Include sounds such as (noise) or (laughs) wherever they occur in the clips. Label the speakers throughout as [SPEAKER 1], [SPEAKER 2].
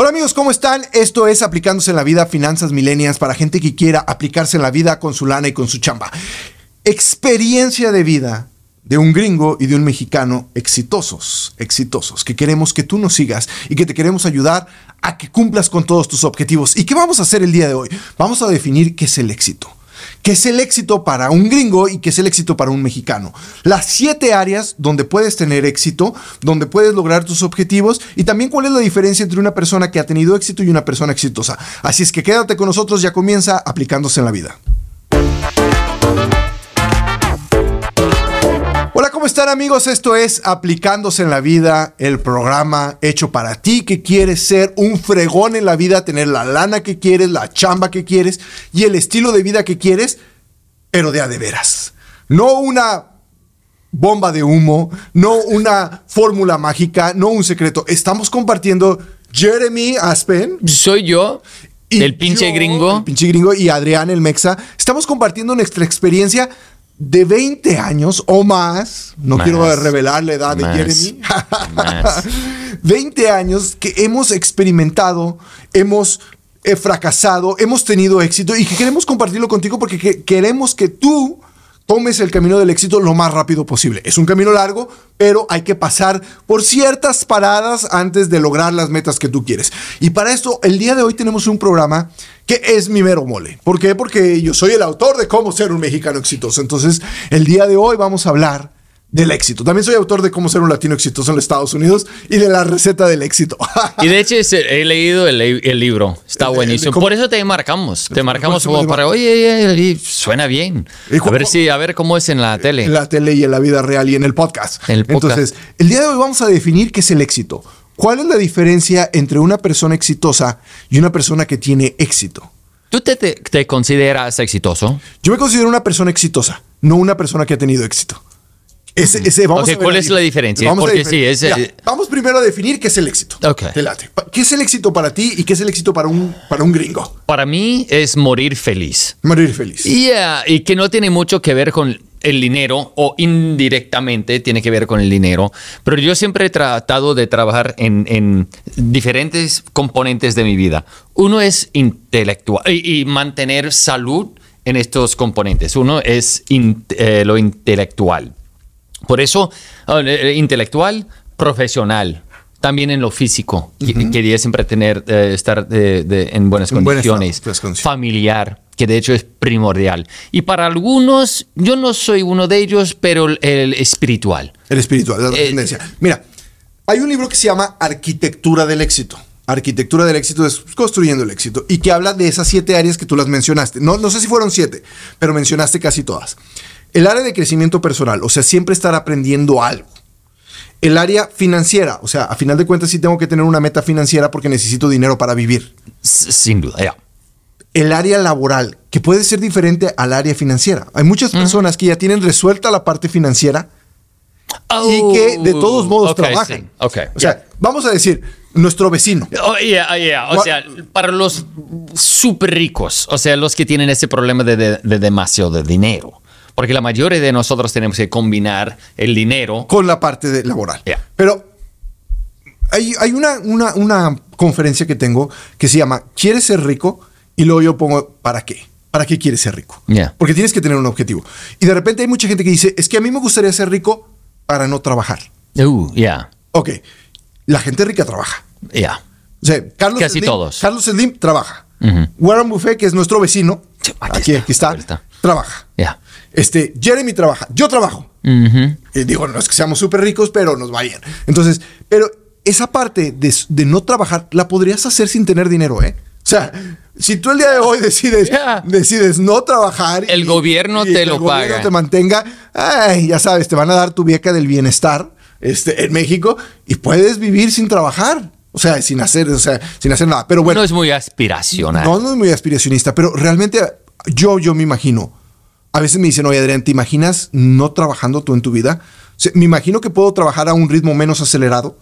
[SPEAKER 1] Hola amigos, ¿cómo están? Esto es Aplicándose en la Vida, Finanzas Milenias para gente que quiera aplicarse en la vida con su lana y con su chamba. Experiencia de vida de un gringo y de un mexicano exitosos, exitosos, que queremos que tú nos sigas y que te queremos ayudar a que cumplas con todos tus objetivos. ¿Y qué vamos a hacer el día de hoy? Vamos a definir qué es el éxito. ¿Qué es el éxito para un gringo y qué es el éxito para un mexicano? Las siete áreas donde puedes tener éxito, donde puedes lograr tus objetivos y también cuál es la diferencia entre una persona que ha tenido éxito y una persona exitosa. Así es que quédate con nosotros, ya comienza aplicándose en la vida. Hola, ¿cómo están amigos? Esto es Aplicándose en la Vida, el programa hecho para ti que quieres ser un fregón en la vida, tener la lana que quieres, la chamba que quieres y el estilo de vida que quieres, pero de a de veras. No una bomba de humo, no una fórmula mágica, no un secreto. Estamos compartiendo Jeremy Aspen.
[SPEAKER 2] Soy yo.
[SPEAKER 1] y
[SPEAKER 2] el pinche
[SPEAKER 1] yo,
[SPEAKER 2] gringo.
[SPEAKER 1] El pinche gringo y Adrián el Mexa. Estamos compartiendo nuestra experiencia de 20 años o más, no
[SPEAKER 2] Más.
[SPEAKER 1] quiero revelar la edad
[SPEAKER 2] Más.
[SPEAKER 1] de Jeremy, (laughs)
[SPEAKER 2] Más. (laughs)
[SPEAKER 1] 20 años que hemos experimentado, hemos eh, fracasado, hemos tenido éxito y que queremos compartirlo contigo porque que- queremos que tú tomes el camino del éxito lo más rápido posible. Es un camino largo, pero hay que pasar por ciertas paradas antes de lograr las metas que tú quieres. Y para esto, el día de hoy tenemos un programa que es mi mero mole. ¿Por qué? Porque yo soy el autor de cómo ser un mexicano exitoso. Entonces, el día de hoy vamos a hablar del éxito. También soy autor de cómo ser un latino exitoso en los Estados Unidos y de la receta del éxito.
[SPEAKER 2] Y de hecho he leído el, el libro. Está
[SPEAKER 1] el-
[SPEAKER 2] buenísimo. Por eso te marcamos. Te marcamos
[SPEAKER 1] ¿cómo se
[SPEAKER 2] como para, oye, suena bien.
[SPEAKER 1] ¿Y
[SPEAKER 2] A ver si, a ver cómo es en la tele.
[SPEAKER 1] en la tele y en la vida real y en el podcast.
[SPEAKER 2] En el podcast.
[SPEAKER 1] Entonces, el día de hoy vamos a definir qué es el éxito. ¿Cuál es la diferencia entre una persona exitosa y una persona que tiene éxito?
[SPEAKER 2] ¿Tú te, te- te consideras exitoso?
[SPEAKER 1] Yo me considero una persona exitosa, no una persona que ha tenido éxito. Ese, ese, vamos
[SPEAKER 2] Ok,
[SPEAKER 1] a ver
[SPEAKER 2] ¿cuál
[SPEAKER 1] ahí.
[SPEAKER 2] es la diferencia?
[SPEAKER 1] Vamos a
[SPEAKER 2] Porque sí, es,
[SPEAKER 1] Mira, vamos primero a definir qué es el éxito.
[SPEAKER 2] Ok.
[SPEAKER 1] Te late. ¿Qué es el éxito para ti y qué es el éxito para un, para un gringo?
[SPEAKER 2] Para mí es morir feliz.
[SPEAKER 1] Morir feliz.
[SPEAKER 2] Y que no tiene mucho que ver con el dinero o indirectamente tiene que ver con el dinero, pero yo siempre he tratado de trabajar en, en diferentes componentes de mi vida. Uno es intelectual y, mantener salud en estos componentes. Uno es eh, lo intelectual. Por eso, ah, eh, intelectual, profesional. También en lo físico. Que- Quería siempre tener, eh, estar de- de- en buenas
[SPEAKER 1] En
[SPEAKER 2] condiciones.
[SPEAKER 1] buenas.
[SPEAKER 2] Familiar, que de hecho es primordial. Y para algunos, yo no soy uno de ellos, pero el, el espiritual.
[SPEAKER 1] El espiritual, la
[SPEAKER 2] Eh,
[SPEAKER 1] trascendencia. Mira, hay un libro que se llama Arquitectura del éxito. Arquitectura del éxito es construyendo el éxito y que habla de esas siete áreas que tú las mencionaste. No, no sé si fueron siete, pero mencionaste casi todas. El área de crecimiento personal, o sea, siempre estar aprendiendo algo. El área financiera, o sea, a final de cuentas sí tengo que tener una meta financiera porque necesito dinero para vivir.
[SPEAKER 2] Sin duda, ya.
[SPEAKER 1] El área laboral, que puede ser diferente al área financiera. Hay muchas personas que ya tienen resuelta la parte financiera y que de todos modos
[SPEAKER 2] Oh,
[SPEAKER 1] trabajan.
[SPEAKER 2] sí, ok,
[SPEAKER 1] O sea, vamos a decir, nuestro vecino.
[SPEAKER 2] Oh, yeah, yeah. O
[SPEAKER 1] What-
[SPEAKER 2] sea, para los súper ricos, o sea, los que tienen ese problema de, de- de demasiado de dinero. Porque la mayoría de nosotros tenemos que combinar el dinero.
[SPEAKER 1] con la parte de laboral.
[SPEAKER 2] Yeah.
[SPEAKER 1] Pero hay, hay una, una, una conferencia que tengo que se llama ¿Quieres ser rico? Y luego yo pongo ¿para qué? ¿Para qué quieres ser rico?
[SPEAKER 2] Yeah.
[SPEAKER 1] Porque tienes que tener un objetivo. Y de repente hay mucha gente que dice, es que a mí me gustaría ser rico para no trabajar.
[SPEAKER 2] Uh, yeah,
[SPEAKER 1] Ok, la gente rica trabaja.
[SPEAKER 2] yeah.
[SPEAKER 1] O sea, Carlos
[SPEAKER 2] Casi
[SPEAKER 1] Slim,
[SPEAKER 2] todos.
[SPEAKER 1] Carlos Slim trabaja. Warren Buffett, que es nuestro vecino, aquí,
[SPEAKER 2] aquí
[SPEAKER 1] aquí,
[SPEAKER 2] está,
[SPEAKER 1] está,
[SPEAKER 2] aquí está.
[SPEAKER 1] trabaja. Este, Jeremy trabaja, yo trabajo. Y digo, no es que seamos súper ricos, pero nos va bien. Entonces, pero esa parte de, de no trabajar la podrías hacer sin tener dinero, ¿eh? O sea, si tú el día de hoy decides, (laughs)
[SPEAKER 2] Yeah.
[SPEAKER 1] decides no trabajar.
[SPEAKER 2] El gobierno te
[SPEAKER 1] que
[SPEAKER 2] lo
[SPEAKER 1] el gobierno
[SPEAKER 2] paga.
[SPEAKER 1] te mantenga, ay, ya sabes, te van a dar tu beca del bienestar este, en México y puedes vivir sin trabajar. O sea, sin hacer, o sea, sin hacer nada. Pero bueno,
[SPEAKER 2] no es muy aspiracional.
[SPEAKER 1] no, no es muy aspiracionista, pero realmente yo, yo me imagino. A veces me dicen, oye Adrián, ¿te imaginas no trabajando tú en tu vida? O sea, me imagino que puedo trabajar a un ritmo menos acelerado,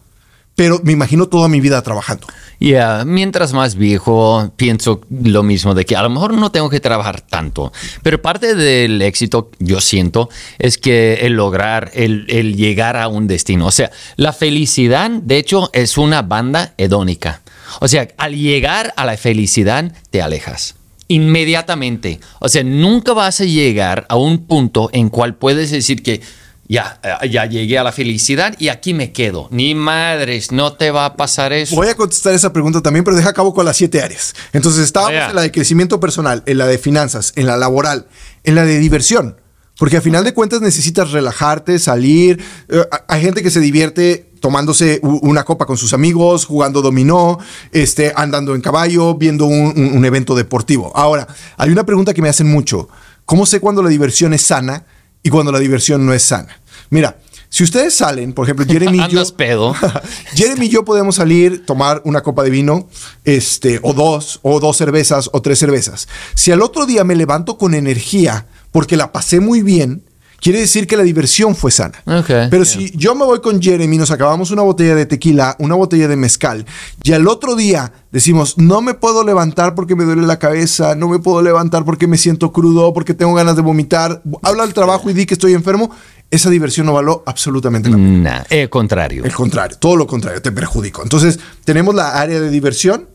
[SPEAKER 1] pero me imagino toda mi vida trabajando.
[SPEAKER 2] Ya, mientras más viejo, pienso lo mismo de que a lo mejor no tengo que trabajar tanto, pero parte del éxito, yo siento, es que el lograr, el, el llegar a un destino. O sea, la felicidad, de hecho, es una banda hedónica. O sea, al llegar a la felicidad, te alejas. Inmediatamente. O sea, nunca vas a llegar a un punto en cual puedes decir que ya, eh, ya llegué a la felicidad y aquí me quedo. Ni madres, no te va a pasar eso.
[SPEAKER 1] Voy a contestar esa pregunta también, pero deja a cabo con las siete áreas. Entonces, estábamos
[SPEAKER 2] Vaya.
[SPEAKER 1] en la de crecimiento personal, en la de finanzas, en la laboral, en la de diversión. Porque a final de cuentas necesitas relajarte, salir. Eh, hay gente que se divierte tomándose una copa con sus amigos, jugando dominó, este, andando en caballo, viendo un, un- un evento deportivo. Ahora, hay una pregunta que me hacen mucho. ¿Cómo sé cuando la diversión es sana y cuando la diversión no es sana? Mira, si ustedes salen, por ejemplo, Jeremy y (laughs) yo...
[SPEAKER 2] Pedo. (laughs)
[SPEAKER 1] Jeremy y yo podemos salir, tomar una copa de vino, este, o dos, o dos cervezas, o tres cervezas. Si al otro día me levanto con energía porque la pasé muy bien, quiere decir que la diversión fue sana. Pero
[SPEAKER 2] yeah.
[SPEAKER 1] si yo me voy con Jeremy, nos acabamos una botella de tequila, una botella de mezcal, y al otro día decimos, no me puedo levantar porque me duele la cabeza, no me puedo levantar porque me siento crudo, porque tengo ganas de vomitar, habla al trabajo y di que estoy enfermo, esa diversión no való absolutamente pena.
[SPEAKER 2] Nah, el contrario.
[SPEAKER 1] El contrario, todo lo contrario, te perjudico. Entonces, tenemos la área de diversión,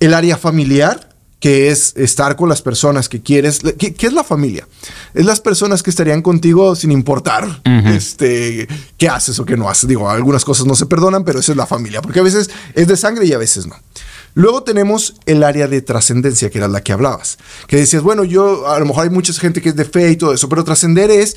[SPEAKER 1] el área familiar, que es estar con las personas que quieres. ¿Qué, qué es la familia? Es las personas que estarían contigo sin importar este, qué haces o qué no haces. Digo, algunas cosas no se perdonan, pero esa es la familia, porque a veces es de sangre y a veces no. Luego tenemos el área de trascendencia, que era la que hablabas, que decías, bueno, yo a lo mejor hay mucha gente que es de fe y todo eso, pero trascender es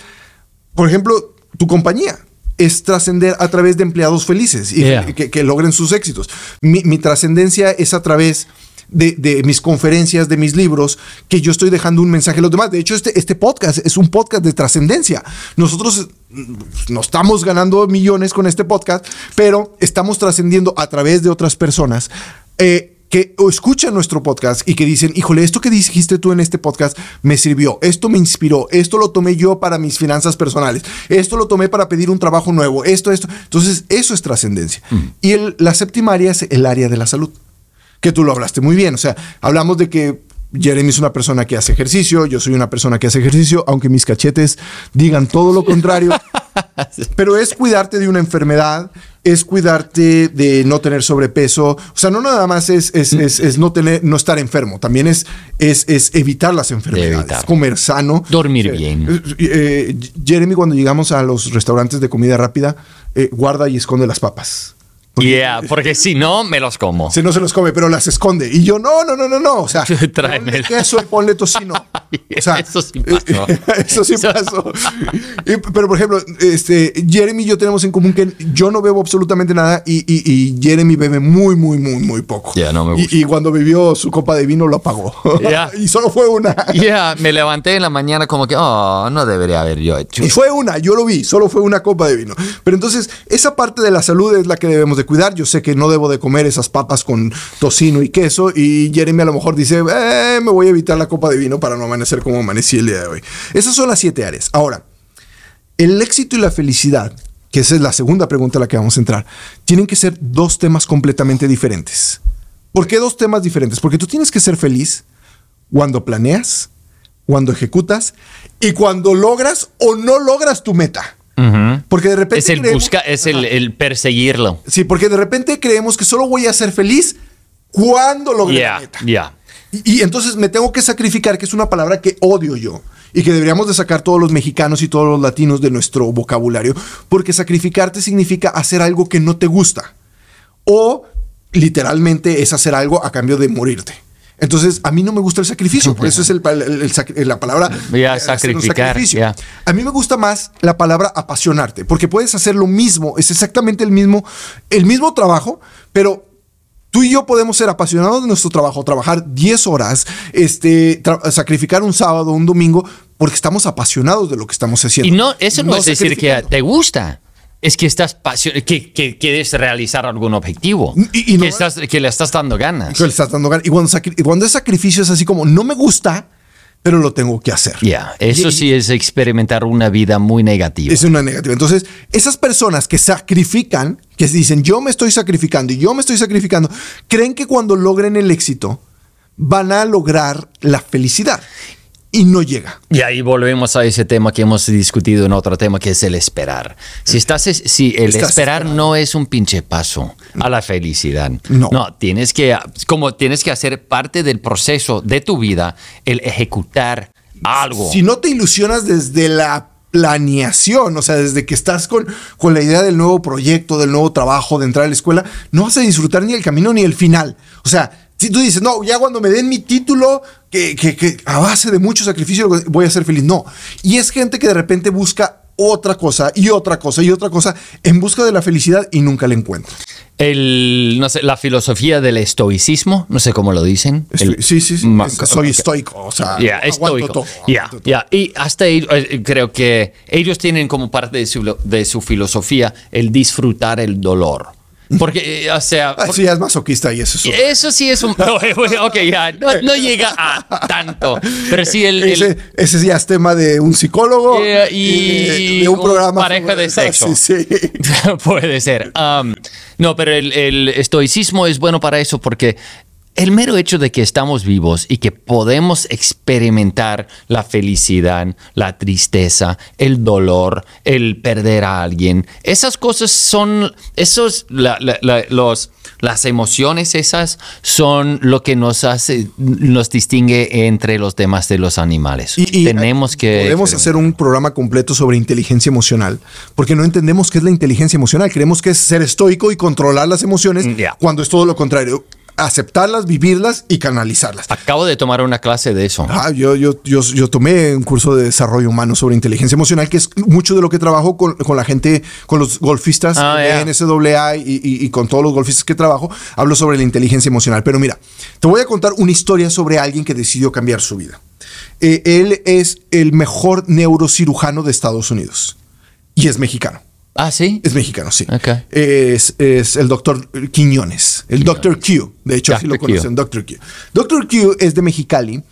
[SPEAKER 1] por ejemplo, tu compañía es trascender a través de empleados felices y
[SPEAKER 2] Yeah.
[SPEAKER 1] que, que logren sus éxitos. Mi, mi trascendencia es a través de, de mis conferencias, de mis libros, que yo estoy dejando un mensaje a los demás. De hecho, este, este podcast es un podcast de trascendencia. Nosotros mm, no estamos ganando millones con este podcast, pero estamos trascendiendo a través de otras personas. eh, que escuchan nuestro podcast y que dicen, híjole, esto que dijiste tú en este podcast me sirvió, esto me inspiró, esto lo tomé yo para mis finanzas personales, esto lo tomé para pedir un trabajo nuevo, esto, esto. Entonces, eso es trascendencia. Y el- la séptima área es el área de la salud, que tú lo hablaste muy bien. O sea, hablamos de que Jeremy es una persona que hace ejercicio, yo soy una persona que hace ejercicio, aunque mis cachetes digan todo lo contrario. (laughs) Pero es cuidarte de una enfermedad, es cuidarte de no tener sobrepeso. O sea, no nada más es, es, es- es no tener, no estar enfermo, también es, es, es evitar las enfermedades,
[SPEAKER 2] evitar.
[SPEAKER 1] comer sano.
[SPEAKER 2] Dormir
[SPEAKER 1] Eh,
[SPEAKER 2] bien.
[SPEAKER 1] eh, eh, Jeremy, cuando llegamos a los restaurantes de comida rápida, eh, guarda y esconde las papas.
[SPEAKER 2] Yeah, (laughs) porque si no, me los como.
[SPEAKER 1] Si no se los come, pero las esconde. Y yo, no, no, no, no, no. O sea, (laughs)
[SPEAKER 2] Tráeme.
[SPEAKER 1] queso y ponle tocino. (laughs) O sea,
[SPEAKER 2] Eso sí pasó.
[SPEAKER 1] eso sí pasó. Y- pero, por ejemplo, este, Jeremy y yo tenemos en común que yo no bebo absolutamente nada y, y- y Jeremy bebe muy, muy, muy, muy poco.
[SPEAKER 2] Ya, no me gusta.
[SPEAKER 1] Y, cuando bebió su copa de vino lo apagó.
[SPEAKER 2] Ya.
[SPEAKER 1] y solo fue una.
[SPEAKER 2] Yeah, me levanté en la mañana como que, oh, no debería haber yo hecho.
[SPEAKER 1] Y fue una, yo lo vi, solo fue una copa de vino. Pero entonces, esa parte de la salud es la que debemos de cuidar. Yo sé que no debo de comer esas papas con tocino y queso. Y Jeremy a lo mejor dice, "Eh, me voy a evitar la copa de vino para no amanecer como amanecí el día de hoy. Esas son las siete áreas. Ahora, el éxito y la felicidad, que esa es la segunda pregunta a la que vamos a entrar, tienen que ser dos temas completamente diferentes. ¿Por qué dos temas diferentes? Porque tú tienes que ser feliz cuando planeas, cuando ejecutas y cuando logras o no logras tu meta. Porque de repente
[SPEAKER 2] Es el
[SPEAKER 1] creemos-
[SPEAKER 2] busca, es el, el perseguirlo.
[SPEAKER 1] Sí, porque de repente creemos que solo voy a ser feliz cuando logre la
[SPEAKER 2] Yeah,
[SPEAKER 1] meta.
[SPEAKER 2] yeah.
[SPEAKER 1] Y, y entonces me tengo que sacrificar, que es una palabra que odio yo y que deberíamos de sacar todos los mexicanos y todos los latinos de nuestro vocabulario, porque sacrificarte significa hacer algo que no te gusta o literalmente es hacer algo a cambio de morirte. Entonces, a mí no me gusta el sacrificio, por eso es el la palabra
[SPEAKER 2] Ya,
[SPEAKER 1] eh,
[SPEAKER 2] sacrificar,
[SPEAKER 1] sacrificio.
[SPEAKER 2] ya.
[SPEAKER 1] A mí me gusta más la palabra apasionarte, porque puedes hacer lo mismo, es exactamente el mismo, el mismo trabajo, pero tú y yo podemos ser apasionados de nuestro trabajo, trabajar 10 horas, este, sacrificar un sábado, un domingo, porque estamos apasionados de lo que estamos haciendo.
[SPEAKER 2] Y no, eso no, es decir que te gusta. Es que estás pasio- que, que quieres realizar algún objetivo.
[SPEAKER 1] Y- y no-
[SPEAKER 2] que, estás, que le estás dando ganas.
[SPEAKER 1] Que le estás dando ganas. Y cuando, sacri- y cuando es sacrificio es así como, no me gusta, pero lo tengo que hacer.
[SPEAKER 2] Ya, eso
[SPEAKER 1] Y-
[SPEAKER 2] sí es experimentar una vida muy negativa.
[SPEAKER 1] Es una negativa. Entonces, esas personas que sacrifican, que dicen, yo me estoy sacrificando y yo me estoy sacrificando, creen que cuando logren el éxito van a lograr la felicidad. Y no llega.
[SPEAKER 2] Y ahí volvemos a ese tema que hemos discutido en otro tema, que es el esperar. Si estás, si el
[SPEAKER 1] Estás
[SPEAKER 2] esperar
[SPEAKER 1] esperando.
[SPEAKER 2] no es un pinche paso a la felicidad.
[SPEAKER 1] No.
[SPEAKER 2] tienes que, como tienes que hacer parte del proceso de tu vida, el ejecutar algo.
[SPEAKER 1] Si no te ilusionas desde la planeación, o sea, desde que estás con, con la idea del nuevo proyecto, del nuevo trabajo, de entrar a la escuela, no vas a disfrutar ni el camino ni el final. O sea, si tú dices, no, ya cuando me den mi título, que, que- que a base de mucho sacrificio voy a ser feliz. No. Y es gente que de repente busca otra cosa y otra cosa y otra cosa en busca de la felicidad y nunca la encuentra.
[SPEAKER 2] El, no sé, la filosofía del estoicismo, no sé cómo lo dicen.
[SPEAKER 1] Estoy-
[SPEAKER 2] El-
[SPEAKER 1] sí, sí, sí. Soy estoico. O sea, aguanto
[SPEAKER 2] estoico.
[SPEAKER 1] todo.
[SPEAKER 2] Ya. Y hasta ellos, eh, creo que ellos tienen como parte de su, de su filosofía el disfrutar el dolor. Porque, eh, o sea,
[SPEAKER 1] Ah, Eso ya es masoquista y eso es
[SPEAKER 2] eso sí es un... (laughs) ok, ya, no, no llega a tanto. Pero sí el... el-
[SPEAKER 1] ese, ese ya es tema de un psicólogo
[SPEAKER 2] Eh, y
[SPEAKER 1] de, de un
[SPEAKER 2] un
[SPEAKER 1] programa
[SPEAKER 2] pareja de sexo.
[SPEAKER 1] sí, sí. (laughs)
[SPEAKER 2] Puede ser. Um, no, pero el, el estoicismo es bueno para eso porque el mero hecho de que estamos vivos y que podemos experimentar la felicidad, la tristeza, el dolor, el perder a alguien, esas cosas son, esos, la- la- la- los, las emociones esas son lo que nos hace, nos distingue entre los demás de los animales.
[SPEAKER 1] Y- y
[SPEAKER 2] Tenemos que...
[SPEAKER 1] Podemos hacer un programa completo sobre inteligencia emocional, porque no entendemos qué es la inteligencia emocional. Creemos que es ser estoico y controlar las emociones,
[SPEAKER 2] Mm,
[SPEAKER 1] cuando es todo lo contrario. Aceptarlas, vivirlas y canalizarlas.
[SPEAKER 2] Acabo de tomar una clase de eso.
[SPEAKER 1] Ah, yo, yo, yo, yo tomé un curso de desarrollo humano sobre inteligencia emocional, que es mucho de lo que trabajo con, con la gente, con los golfistas
[SPEAKER 2] Ah,
[SPEAKER 1] y, y- y con todos los golfistas que trabajo. Hablo sobre la inteligencia emocional. Pero mira, te voy a contar una historia sobre alguien que decidió cambiar su vida. Eh, él es el mejor neurocirujano de Estados Unidos y es mexicano.
[SPEAKER 2] Ah, sí.
[SPEAKER 1] Es mexicano, sí.
[SPEAKER 2] Ok.
[SPEAKER 1] Es, es el doctor Quiñones, el doctor Q. De hecho, así lo conocen, doctor Q. Doctor Q es de Mexicali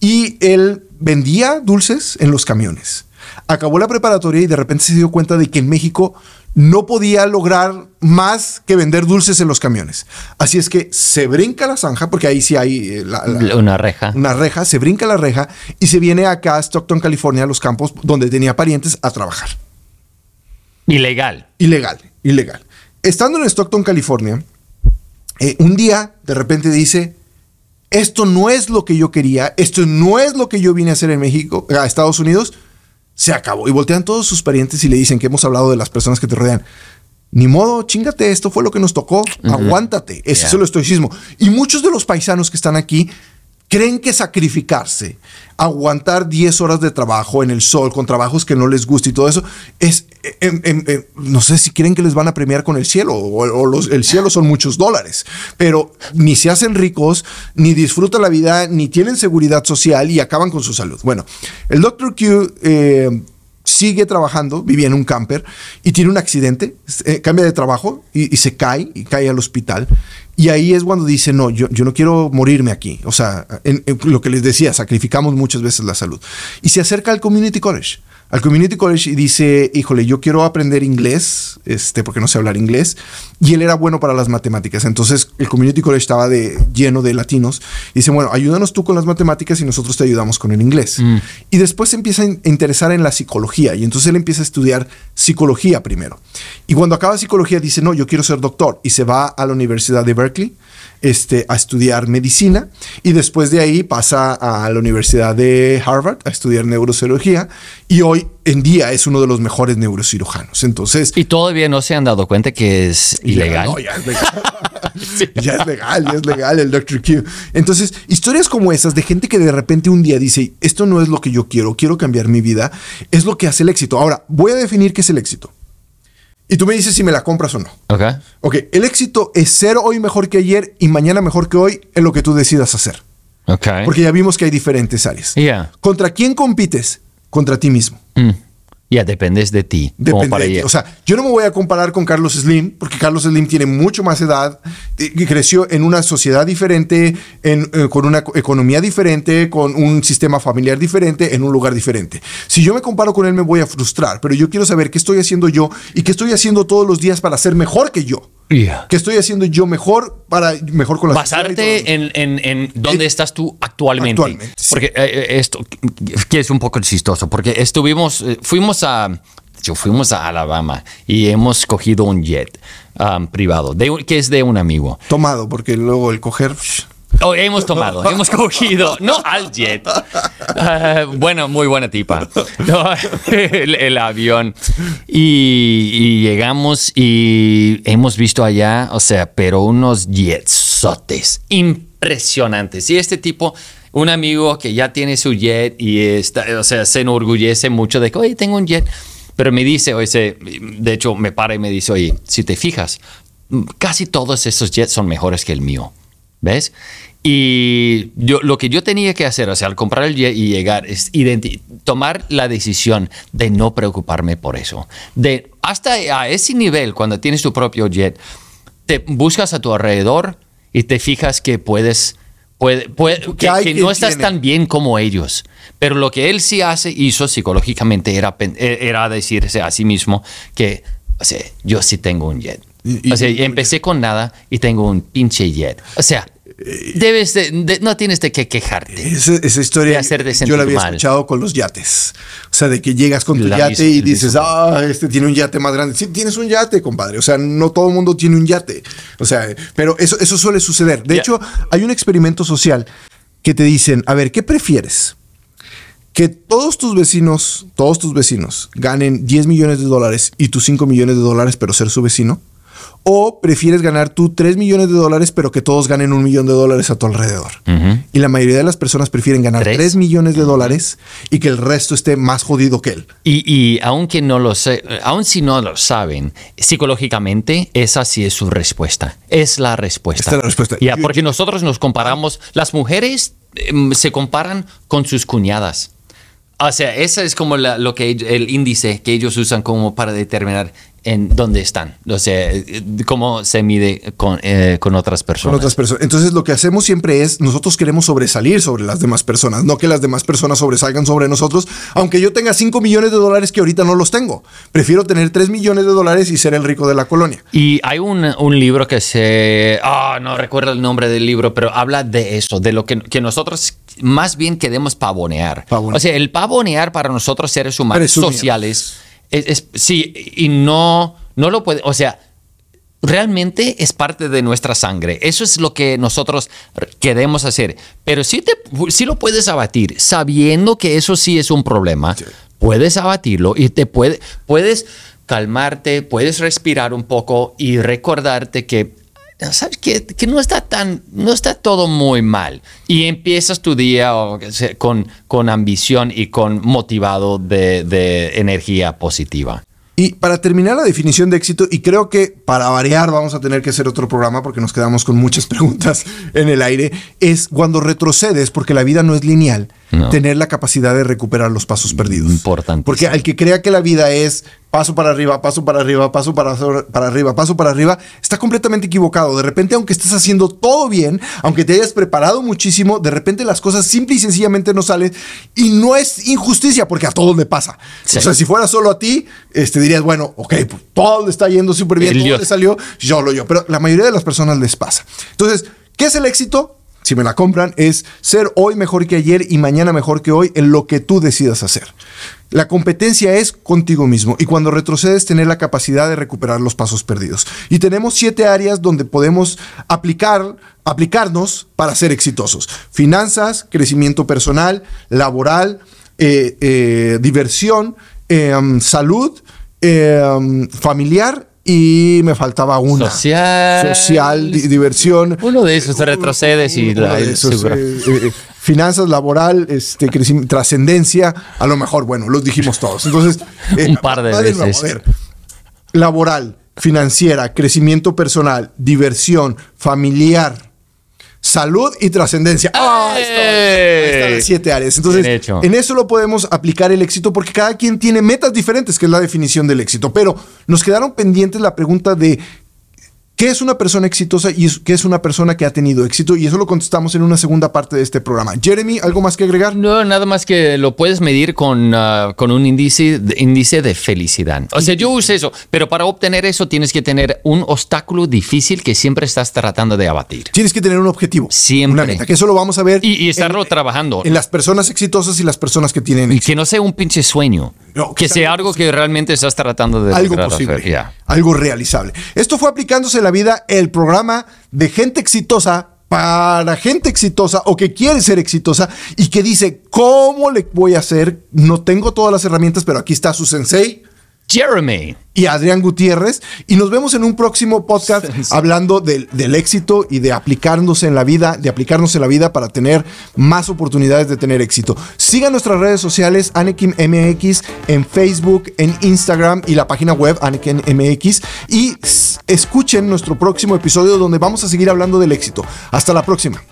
[SPEAKER 1] y él vendía dulces en los camiones. Acabó la preparatoria y de repente se dio cuenta de que en México no podía lograr más que vender dulces en los camiones. Así es que se brinca la zanja, porque ahí sí hay eh, la- la-
[SPEAKER 2] Una reja.
[SPEAKER 1] una reja, se brinca la reja y se viene acá a Stockton, California, a los campos donde tenía parientes a trabajar.
[SPEAKER 2] Ilegal.
[SPEAKER 1] Ilegal, ilegal. Estando en Stockton, California, eh, un día de repente dice, esto no es lo que yo quería, esto no es lo que yo vine a hacer en México, a Estados Unidos, se acabó. Y voltean todos sus parientes y le dicen que hemos hablado de las personas que te rodean. Ni modo, chingate, esto fue lo que nos tocó, aguántate. Ese
[SPEAKER 2] Yeah.
[SPEAKER 1] es el estoicismo. Y muchos de los paisanos que están aquí creen que sacrificarse, aguantar 10 horas de trabajo en el sol con trabajos que no les gusta y todo eso, es, em, em, em, no sé si creen que les van a premiar con el cielo o, o los- el cielo son muchos dólares, pero ni se hacen ricos, ni disfrutan la vida, ni tienen seguridad social y acaban con su salud. Bueno, el Dr. Q... eh, sigue trabajando, vivía en un camper y tiene un accidente, eh, cambia de trabajo y, se cae y cae al hospital. Y ahí es cuando dice, no, yo, yo no quiero morirme aquí. O sea, lo que les decía, sacrificamos muchas veces la salud. Y se acerca al Community College. Al Community College y dice, híjole, yo quiero aprender inglés, este, porque no sé hablar inglés. Y él era bueno para las matemáticas. Entonces el Community College estaba de, lleno de latinos. Y dice, bueno, ayúdanos tú con las matemáticas y nosotros te ayudamos con el inglés. Y después se empieza a interesar en la psicología. Y entonces él empieza a estudiar psicología primero. Y cuando acaba psicología dice, no, yo quiero ser doctor. Y se va a la Universidad de Berkeley este, a estudiar medicina. Y después de ahí pasa a la Universidad de Harvard a estudiar neurocirugía. Y hoy en día es uno de los mejores neurocirujanos. Entonces...
[SPEAKER 2] Y todavía no se han dado cuenta que es ilegal.
[SPEAKER 1] No, ya es legal. (laughs) ya es legal, ya es legal el Dr. Q. Entonces, historias como esas de gente que de repente un día dice, esto no es lo que yo quiero, quiero cambiar mi vida, es lo que hace el éxito. Ahora, voy a definir qué es el éxito. Y tú me dices si me la compras o no.
[SPEAKER 2] Ok.
[SPEAKER 1] Ok, el éxito es ser hoy mejor que ayer y mañana mejor que hoy en lo que tú decidas hacer.
[SPEAKER 2] Ok.
[SPEAKER 1] Porque ya vimos que hay diferentes áreas.
[SPEAKER 2] Ya.
[SPEAKER 1] ¿Contra quién compites? Contra ti mismo.
[SPEAKER 2] Mm. Ya dependes de ti.
[SPEAKER 1] Depende
[SPEAKER 2] para
[SPEAKER 1] de ti. O sea, yo no me voy a comparar con Carlos Slim, porque Carlos Slim tiene mucho más edad, eh, que creció en una sociedad diferente, en, eh, con una eco- economía diferente, con un sistema familiar diferente, en un lugar diferente. Si yo me comparo con él, me voy a frustrar, pero yo quiero saber qué estoy haciendo yo y qué estoy haciendo todos los días para ser mejor que yo.
[SPEAKER 2] Yeah.
[SPEAKER 1] ¿Qué estoy haciendo yo mejor para mejor con la?
[SPEAKER 2] Basarte en, en, en dónde estás tú actualmente.
[SPEAKER 1] Actualmente, sí.
[SPEAKER 2] Porque eh, eh, esto que es un poco chistoso, porque estuvimos, eh, fuimos a, yo fuimos a Alabama y hemos cogido un jet um, privado, de un- que es de un amigo.
[SPEAKER 1] Tomado, porque luego el coger... psh,
[SPEAKER 2] Oh, hemos tomado, hemos cogido, no al jet. Ah, bueno, muy buena tipa. No, (laughs) el, el avión. Y, y llegamos y hemos visto allá, o sea, pero unos jetsotes impresionantes. Y este tipo, un amigo que ya tiene su jet y está, o sea, se enorgullece mucho de que, oye, tengo un jet. Pero me dice, oye, de hecho, me para y me dice, oye, si te fijas, casi todos esos jets son mejores que el mío. ¿Ves? Y yo, lo que yo tenía que hacer, o sea, al comprar el jet y llegar, es tomar la decisión de no preocuparme por eso. De hasta a ese nivel, cuando tienes tu propio jet, te buscas a tu alrededor y te fijas que puedes, puede- puede- que, no estás
[SPEAKER 1] tiene.
[SPEAKER 2] tan bien como ellos. Pero lo que él sí hace, hizo psicológicamente, era, eh, era decirse a sí mismo que, o sea, yo sí tengo un jet.
[SPEAKER 1] Y-
[SPEAKER 2] o sea, y empecé con nada y tengo un pinche jet. O sea, debes de, de- no tienes de qué quejarte.
[SPEAKER 1] Esa, esa historia
[SPEAKER 2] De
[SPEAKER 1] yo la había
[SPEAKER 2] mal.
[SPEAKER 1] escuchado con los yates. O sea, de que llegas con tu
[SPEAKER 2] La
[SPEAKER 1] yate
[SPEAKER 2] misma-
[SPEAKER 1] y dices, ah, este tiene un yate más grande. Sí, tienes un yate, compadre. O sea, no todo el mundo tiene un yate. O sea, pero eso, eso suele suceder. De hecho, hay un experimento social que te dicen, a ver, ¿qué prefieres? Que todos tus vecinos, todos tus vecinos ganen 10 millones de dólares y tú 5 millones de dólares, pero ser su vecino. ¿O prefieres ganar tú 3 millones de dólares, pero que todos ganen un millón de dólares a tu alrededor? Y la mayoría de las personas prefieren ganar
[SPEAKER 2] ¿Tres?
[SPEAKER 1] 3 millones de dólares y que el resto esté más jodido que él.
[SPEAKER 2] Y, y aunque no lo sé, aun si no lo saben, psicológicamente esa sí es su respuesta. Es la respuesta.
[SPEAKER 1] Esta es la respuesta.
[SPEAKER 2] Ya,
[SPEAKER 1] Yo-
[SPEAKER 2] porque nosotros nos comparamos, las mujeres em, se comparan con sus cuñadas. O sea, ese es como la- lo que el índice que ellos usan como para determinar en dónde están. O sea, cómo se mide con, eh, con otras
[SPEAKER 1] Con
[SPEAKER 2] personas.
[SPEAKER 1] otras personas. Entonces lo que hacemos siempre es, nosotros queremos sobresalir sobre las demás personas, no que las demás personas sobresalgan sobre nosotros, aunque yo tenga 5 millones de dólares que ahorita no los tengo. Prefiero tener 3 millones de dólares y ser el rico de la colonia.
[SPEAKER 2] Y hay un, un libro que se... Ah, no recuerdo el nombre del libro, pero habla de eso, de lo que, que nosotros más bien queremos pavonear.
[SPEAKER 1] Pavonear.
[SPEAKER 2] O sea, el pavonear para nosotros seres humanos
[SPEAKER 1] Presumir.
[SPEAKER 2] sociales, es, es- sí, y no, no lo puede... O sea, realmente es parte de nuestra sangre. Eso es lo que nosotros queremos hacer. Pero sí, te, sí lo puedes abatir, sabiendo que eso sí es un problema. Puedes abatirlo y te puede, puedes calmarte, puedes respirar un poco y recordarte que sabes que, que no está tan no está todo muy mal y empiezas tu día o con, con ambición y con motivado de, de energía positiva.
[SPEAKER 1] Y para terminar la definición de éxito, y creo que para variar vamos a tener que hacer otro programa porque nos quedamos con muchas (laughs) preguntas en el aire, es cuando retrocedes, porque la vida no es lineal,
[SPEAKER 2] No.
[SPEAKER 1] tener la capacidad de recuperar los pasos perdidos.
[SPEAKER 2] Importantísimo.
[SPEAKER 1] Porque al que crea que la vida es paso para arriba, paso para arriba, paso para, para arriba, paso para arriba, está completamente equivocado. De repente, aunque estés haciendo todo bien, aunque te hayas preparado muchísimo, de repente las cosas simple y sencillamente no salen. Y no es injusticia, porque a todos le pasa.
[SPEAKER 2] Sí.
[SPEAKER 1] O sea, si fuera solo a ti, este, dirías, bueno, ok, pues todo le está yendo súper bien, todo le salió, yo lo yo. Pero la mayoría de las personas les pasa. Entonces, ¿qué es el éxito? Si me la compran, es ser hoy mejor que ayer y mañana mejor que hoy en lo que tú decidas hacer. La competencia es contigo mismo y cuando retrocedes tener la capacidad de recuperar los pasos perdidos. Y tenemos siete áreas donde podemos aplicar, aplicarnos para ser exitosos. Finanzas, crecimiento personal, laboral, eh, eh, diversión, eh, um, salud, um, familiar y me faltaba una.
[SPEAKER 2] Social.
[SPEAKER 1] Social, di- diversión.
[SPEAKER 2] Uno de esos retrocedes y la-
[SPEAKER 1] esos, eh, eh, finanzas, laboral, este, trascendencia, a lo mejor, bueno, los dijimos todos. Entonces, (laughs) eh,
[SPEAKER 2] Un par de veces.
[SPEAKER 1] a ver. Laboral, financiera, crecimiento personal, diversión, familiar, salud y trascendencia. ¡Ah! ahí está, ahí están las siete áreas. Entonces, en eso lo podemos aplicar el éxito porque cada quien tiene metas diferentes, que es la definición del éxito. Pero nos quedaron pendientes la pregunta de ¿Qué es una persona exitosa y qué es una persona que ha tenido éxito? Y eso lo contestamos en una segunda parte de este programa. Jeremy, ¿algo más que agregar?
[SPEAKER 2] No, nada más que lo puedes medir con, uh, con un índice, de, índice de felicidad. O sea, yo uso eso, pero para obtener eso tienes que tener un obstáculo difícil que siempre estás tratando de abatir.
[SPEAKER 1] Tienes que tener un objetivo.
[SPEAKER 2] Siempre.
[SPEAKER 1] Una meta, que eso lo vamos a ver.
[SPEAKER 2] Y, y estarlo
[SPEAKER 1] en,
[SPEAKER 2] trabajando.
[SPEAKER 1] En las personas exitosas y las personas que tienen
[SPEAKER 2] Y
[SPEAKER 1] éxito.
[SPEAKER 2] que no sea un pinche sueño.
[SPEAKER 1] No,
[SPEAKER 2] que
[SPEAKER 1] que sea
[SPEAKER 2] algo que realmente estás tratando de
[SPEAKER 1] algo posible,
[SPEAKER 2] hacer. Ya.
[SPEAKER 1] Algo realizable. Esto fue aplicándose en la vida el programa de gente exitosa para gente exitosa o que quiere ser exitosa y que dice, ¿cómo le voy a hacer? No tengo todas las herramientas, pero aquí está su sensei
[SPEAKER 2] Jeremy.
[SPEAKER 1] y Adrián Gutiérrez. Y nos vemos en un próximo podcast (laughs) hablando del, del éxito y de aplicarnos en la vida, de aplicarnos en la vida para tener más oportunidades de tener éxito. Sigan nuestras redes sociales, Anakin MX, en Facebook, en Instagram y la página web Anakin MX. Y escuchen nuestro próximo episodio donde vamos a seguir hablando del éxito. Hasta la próxima.